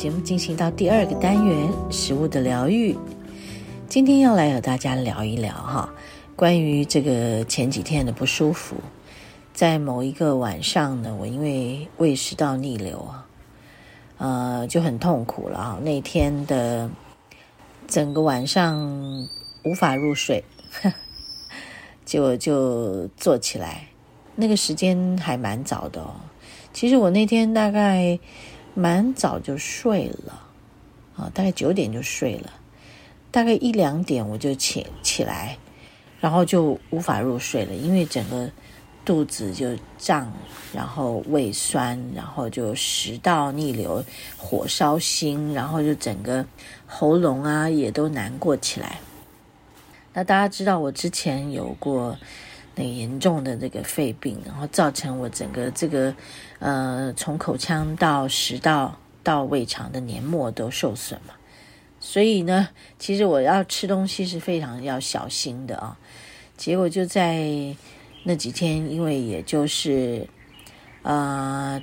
节目进行到第二个单元——食物的疗愈。今天要来和大家聊一聊哈，关于这个前几天的不舒服。在某一个晚上呢，我因为胃食道逆流啊，呃，就很痛苦了啊。那天的整个晚上无法入睡，结果就坐起来。那个时间还蛮早的哦。其实我那天大概蛮早就睡了啊，大概九点就睡了，大概一两点我就起起来，然后就无法入睡了，因为整个。肚子就胀，然后胃酸，然后就食道逆流，火烧心，然后就整个喉咙啊也都难过起来。那大家知道我之前有过很严重的这个肺病，然后造成我整个这个呃从口腔到食道到胃肠的黏膜都受损嘛。所以呢，其实我要吃东西是非常要小心的啊。结果就在。那几天，因为也就是，呃，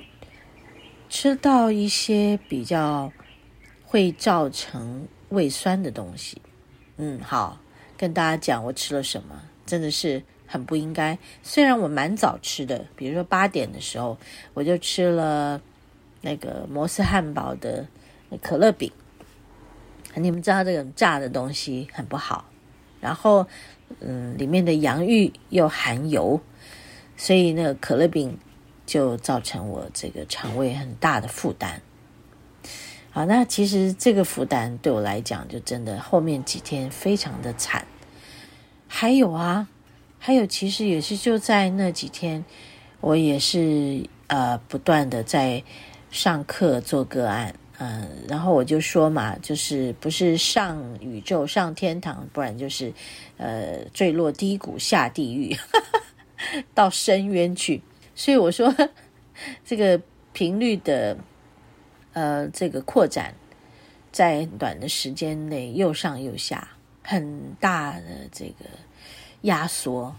吃到一些比较会造成胃酸的东西，嗯，好，跟大家讲我吃了什么，真的是很不应该。虽然我蛮早吃的，比如说八点的时候，我就吃了那个摩斯汉堡的可乐饼，你们知道这种炸的东西很不好，然后。嗯，里面的洋芋又含油，所以那个可乐饼就造成我这个肠胃很大的负担。好，那其实这个负担对我来讲，就真的后面几天非常的惨。还有啊，还有，其实也是就在那几天，我也是呃不断的在上课做个案。嗯，然后我就说嘛，就是不是上宇宙上天堂，不然就是，呃，坠落低谷下地狱，哈哈，到深渊去。所以我说，这个频率的，呃，这个扩展，在短的时间内又上又下，很大的这个压缩，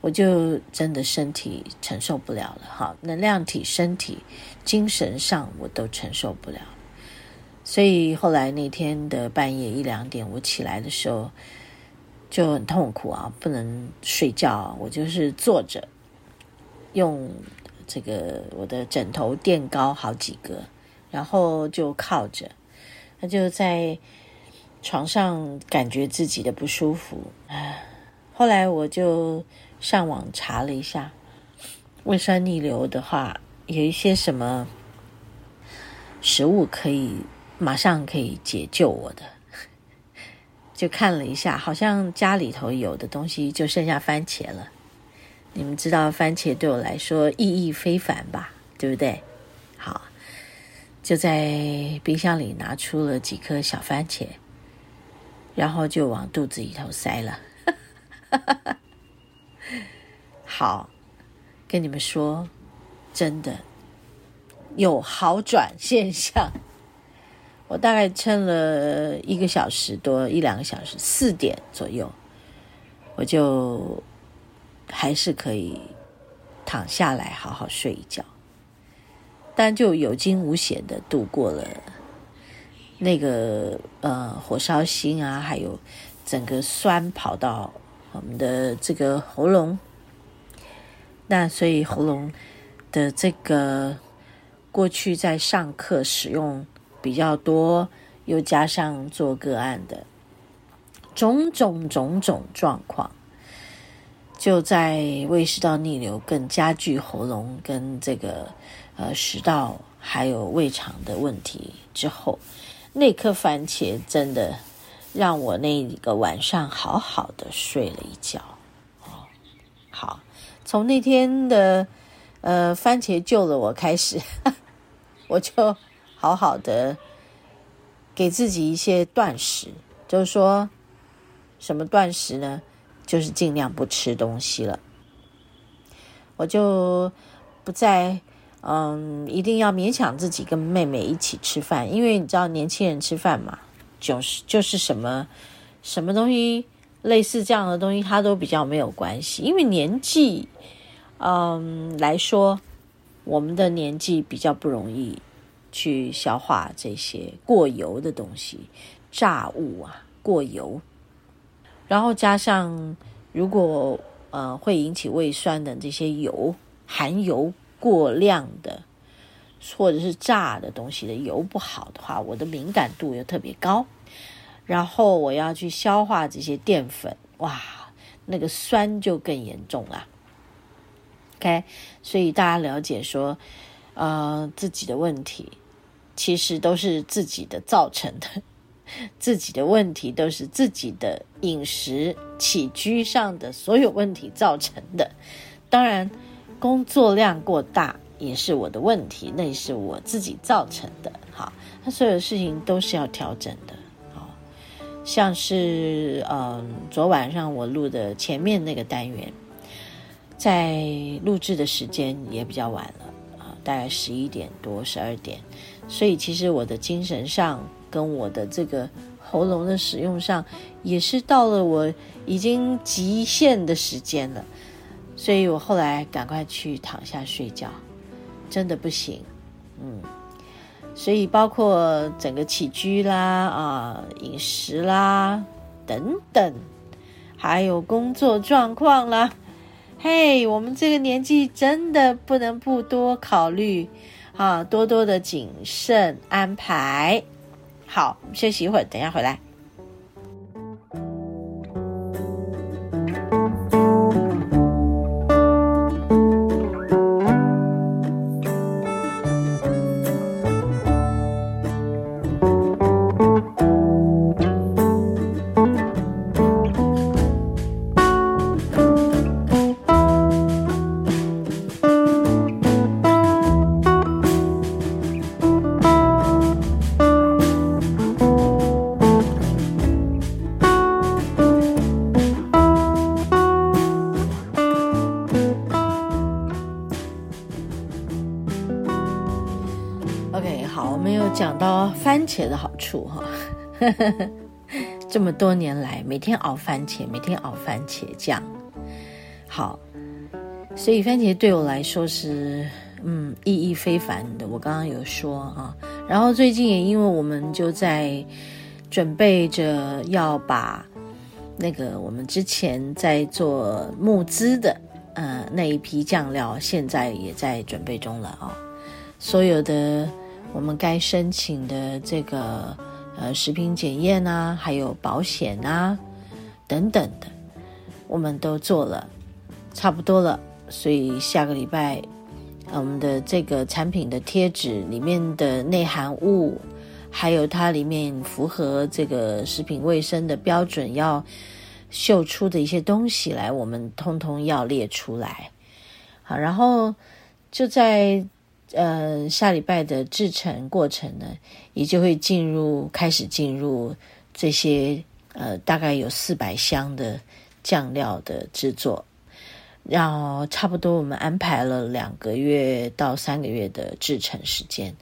我就真的身体承受不了了。哈，能量体、身体、精神上我都承受不了。所以后来那天的半夜一两点，我起来的时候就很痛苦啊，不能睡觉，我就是坐着，用这个我的枕头垫高好几个，然后就靠着，那就在床上感觉自己的不舒服。唉，后来我就上网查了一下，胃酸逆流的话，有一些什么食物可以。马上可以解救我的，就看了一下，好像家里头有的东西就剩下番茄了。你们知道番茄对我来说意义非凡吧？对不对？好，就在冰箱里拿出了几颗小番茄，然后就往肚子里头塞了。好，跟你们说，真的有好转现象。我大概撑了一个小时多，一两个小时，四点左右，我就还是可以躺下来好好睡一觉，但就有惊无险的度过了那个呃火烧心啊，还有整个酸跑到我们的这个喉咙，那所以喉咙的这个过去在上课使用。比较多，又加上做个案的种种种种状况，就在胃食道逆流更加剧喉咙跟这个呃食道还有胃肠的问题之后，那颗番茄真的让我那个晚上好好的睡了一觉哦。好从那天的呃番茄救了我开始，我就好好的给自己一些断食，就是说什么断食呢？就是尽量不吃东西了。我就不再嗯，一定要勉强自己跟妹妹一起吃饭，因为你知道年轻人吃饭嘛，就是就是什么什么东西类似这样的东西，它都比较没有关系，因为年纪嗯来说，我们的年纪比较不容易去消化这些过油的东西，炸物啊，过油，然后加上如果。呃，会引起胃酸的这些油，含油过量的，或者是炸的东西的油不好的话，我的敏感度又特别高，然后我要去消化这些淀粉，哇，那个酸就更严重了。OK，所以大家了解说，呃，自己的问题其实都是自己的造成的。自己的问题都是自己的饮食起居上的所有问题造成的，当然工作量过大也是我的问题，那也是我自己造成的。好，那所有的事情都是要调整的。好，像是嗯，昨晚上我录的前面那个单元，在录制的时间也比较晚了啊，大概十一点多、十二点，所以其实我的精神上。跟我的这个喉咙的使用上，也是到了我已经极限的时间了，所以我后来赶快去躺下睡觉，真的不行，嗯，所以包括整个起居啦、啊饮食啦等等，还有工作状况啦，嘿，我们这个年纪真的不能不多考虑啊，多多的谨慎安排。好，休息一会儿，等一下回来。番茄的好处哈，这么多年来每天熬番茄，每天熬番茄酱，好，所以番茄对我来说是嗯意义非凡的。我刚刚有说啊，然后最近也因为我们就在准备着要把那个我们之前在做募资的呃那一批酱料，现在也在准备中了啊，所有的。我们该申请的这个呃食品检验啊，还有保险啊等等的，我们都做了，差不多了。所以下个礼拜，我们的这个产品的贴纸里面的内含物，还有它里面符合这个食品卫生的标准要秀出的一些东西来，我们通通要列出来。好，然后就在。呃，下礼拜的制程过程呢，也就会进入开始进入这些呃，大概有四百箱的酱料的制作，然后差不多我们安排了两个月到三个月的制程时间，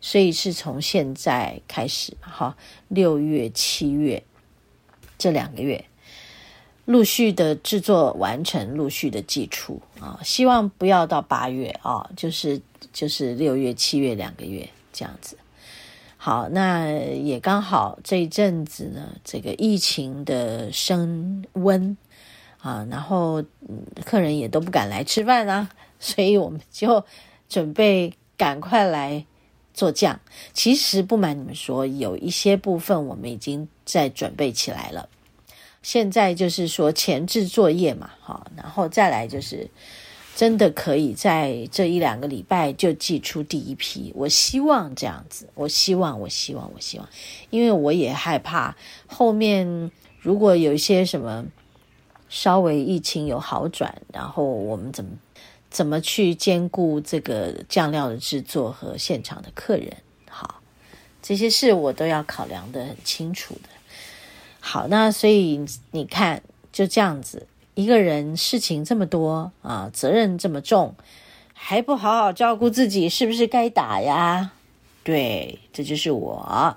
所以是从现在开始哈，六月、七月这两个月。陆续的制作完成，陆续的寄出啊，希望不要到八月啊，就是就是六月、七月两个月这样子。好，那也刚好这一阵子呢，这个疫情的升温啊，然后客人也都不敢来吃饭啊，所以我们就准备赶快来做酱。其实不瞒你们说，有一些部分我们已经在准备起来了。现在就是说前置作业嘛，哈，然后再来就是真的可以在这一两个礼拜就寄出第一批。我希望这样子，我希望，我希望，我希望，因为我也害怕后面如果有一些什么稍微疫情有好转，然后我们怎么怎么去兼顾这个酱料的制作和现场的客人？好，这些事我都要考量得很清楚的。好，那所以你看，就这样子，一个人事情这么多啊，责任这么重，还不好好照顾自己，是不是该打呀？对，这就是我。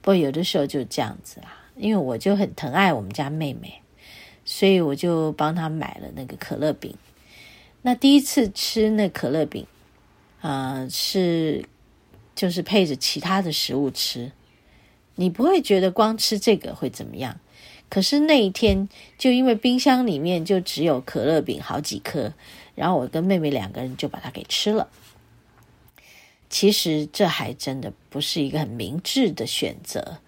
不过有的时候就这样子啦，因为我就很疼爱我们家妹妹，所以我就帮她买了那个可乐饼。那第一次吃那可乐饼，呃，是就是配着其他的食物吃。你不会觉得光吃这个会怎么样？可是那一天就因为冰箱里面就只有可乐饼好几颗，然后我跟妹妹两个人就把它给吃了。其实这还真的不是一个很明智的选择，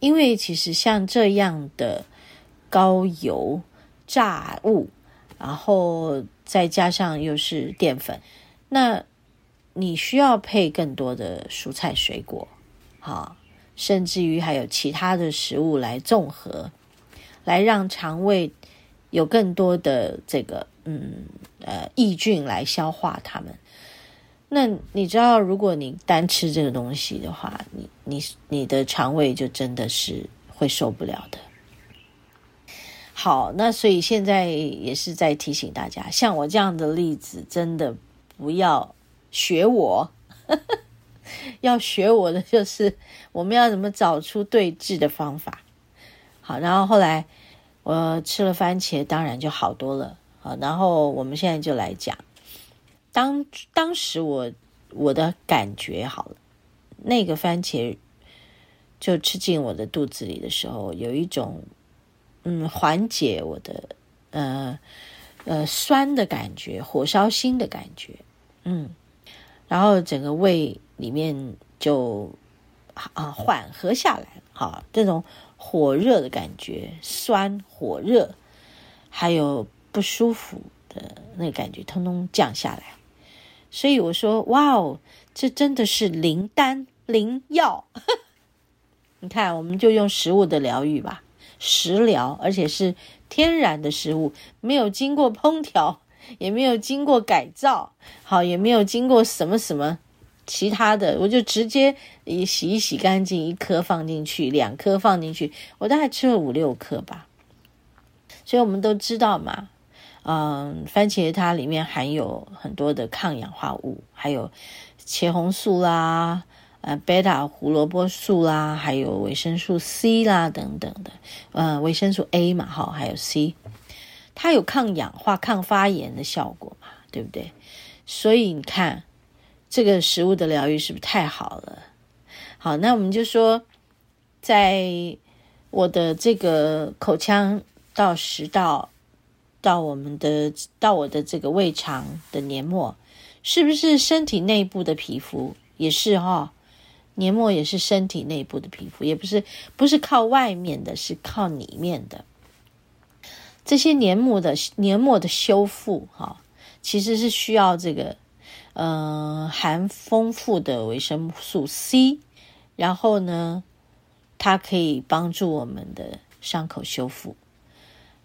因为其实像这样的高油炸物，然后再加上又是淀粉，那你需要配更多的蔬菜水果，哈。甚至于还有其他的食物来综合，来让肠胃有更多的这个嗯呃益菌来消化它们。那你知道，如果你单吃这个东西的话，你你你的肠胃就真的是会受不了的。好，那所以现在也是在提醒大家，像我这样的例子，真的不要学我。要学我的就是，我们要怎么找出对治的方法。好，然后后来我吃了番茄，当然就好多了。好，然后我们现在就来讲，当当时我我的感觉好了，那个番茄就吃进我的肚子里的时候，有一种嗯缓解我的呃呃酸的感觉，火烧心的感觉，嗯，然后整个胃。里面就啊缓和下来，好，这种火热的感觉，酸火热，还有不舒服的那个感觉，通通降下来。所以我说，哇哦，这真的是灵丹灵药。你看，我们就用食物的疗愈吧，食疗，而且是天然的食物，没有经过烹调，也没有经过改造，好，也没有经过什么什么。其他的我就直接一洗一洗干净，一颗放进去，两颗放进去，我大概吃了五六颗吧。所以我们都知道嘛，嗯，番茄它里面含有很多的抗氧化物，还有茄红素啦，呃，贝塔胡萝卜素啦，还有维生素 C 啦等等的，呃，维生素 A 嘛，哈，还有 C，它有抗氧化、抗发炎的效果嘛，对不对？所以你看。这个食物的疗愈是不是太好了？好，那我们就说，在我的这个口腔到食道，到我们的到我的这个胃肠的黏膜，是不是身体内部的皮肤也是哈、哦？黏膜也是身体内部的皮肤，也不是不是靠外面的，是靠里面的。这些黏膜的黏膜的修复哈，其实是需要这个。嗯、含丰富的维生素 C，然后呢，它可以帮助我们的伤口修复，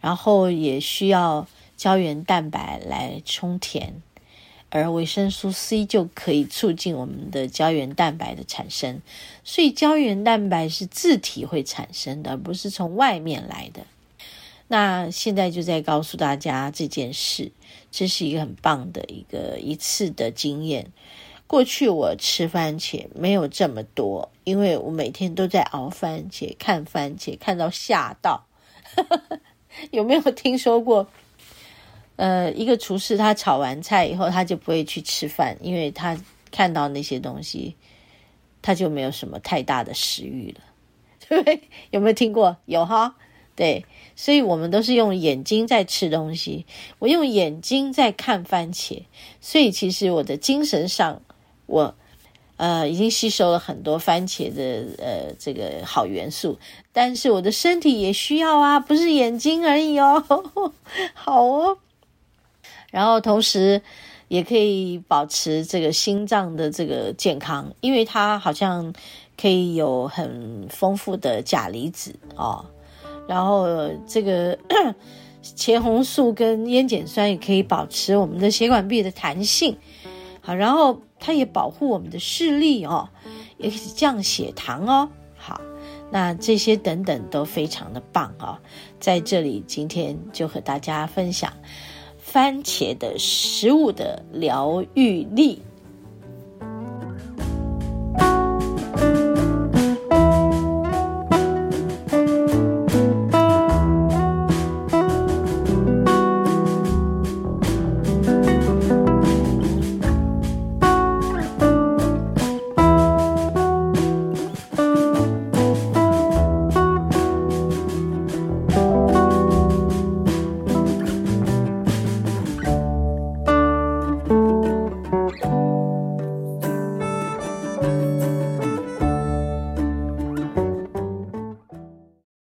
然后也需要胶原蛋白来充填，而维生素 C 就可以促进我们的胶原蛋白的产生，所以胶原蛋白是自体会产生的，而不是从外面来的。那现在就在告诉大家这件事。这是一个很棒的一个一次的经验。过去我吃番茄没有这么多，因为我每天都在熬番茄、看番茄，看到吓到。有没有听说过？呃，一个厨师他炒完菜以后，他就不会去吃饭，因为他看到那些东西，他就没有什么太大的食欲了，对 不对？有没有听过？有哈。对，所以我们都是用眼睛在吃东西，我用眼睛在看番茄，所以其实我的精神上，我呃已经吸收了很多番茄的呃这个好元素，但是我的身体也需要啊，不是眼睛而已哦，好哦，然后同时也可以保持这个心脏的这个健康，因为它好像可以有很丰富的钾离子哦。然后这个 茄红素跟烟碱酸也可以保持我们的血管壁的弹性，好，然后它也保护我们的视力哦，也可以降血糖哦，好，那这些等等都非常的棒哦，在这里今天就和大家分享番茄的食物的疗愈力。